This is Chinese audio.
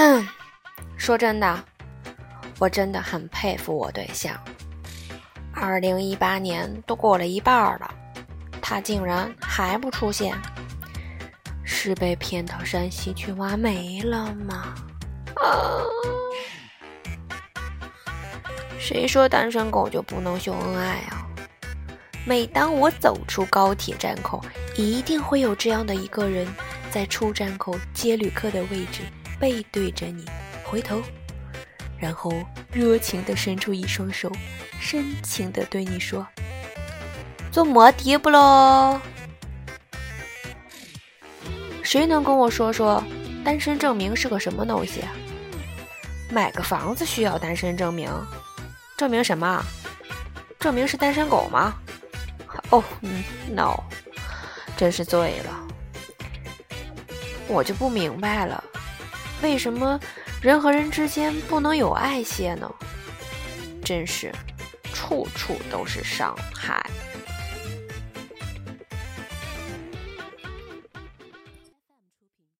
说真的，我真的很佩服我对象。二零一八年都过了一半了，他竟然还不出现，是被骗到山西去挖煤了吗？啊！谁说单身狗就不能秀恩爱啊？每当我走出高铁站口，一定会有这样的一个人，在出站口接旅客的位置背对着你。回头，然后热情地伸出一双手，深情地对你说：“坐摩的不喽？”谁能跟我说说单身证明是个什么东西？买个房子需要单身证明？证明什么？证明是单身狗吗？哦，no，真是醉了。我就不明白了，为什么？人和人之间不能有爱些呢，真是处处都是伤害。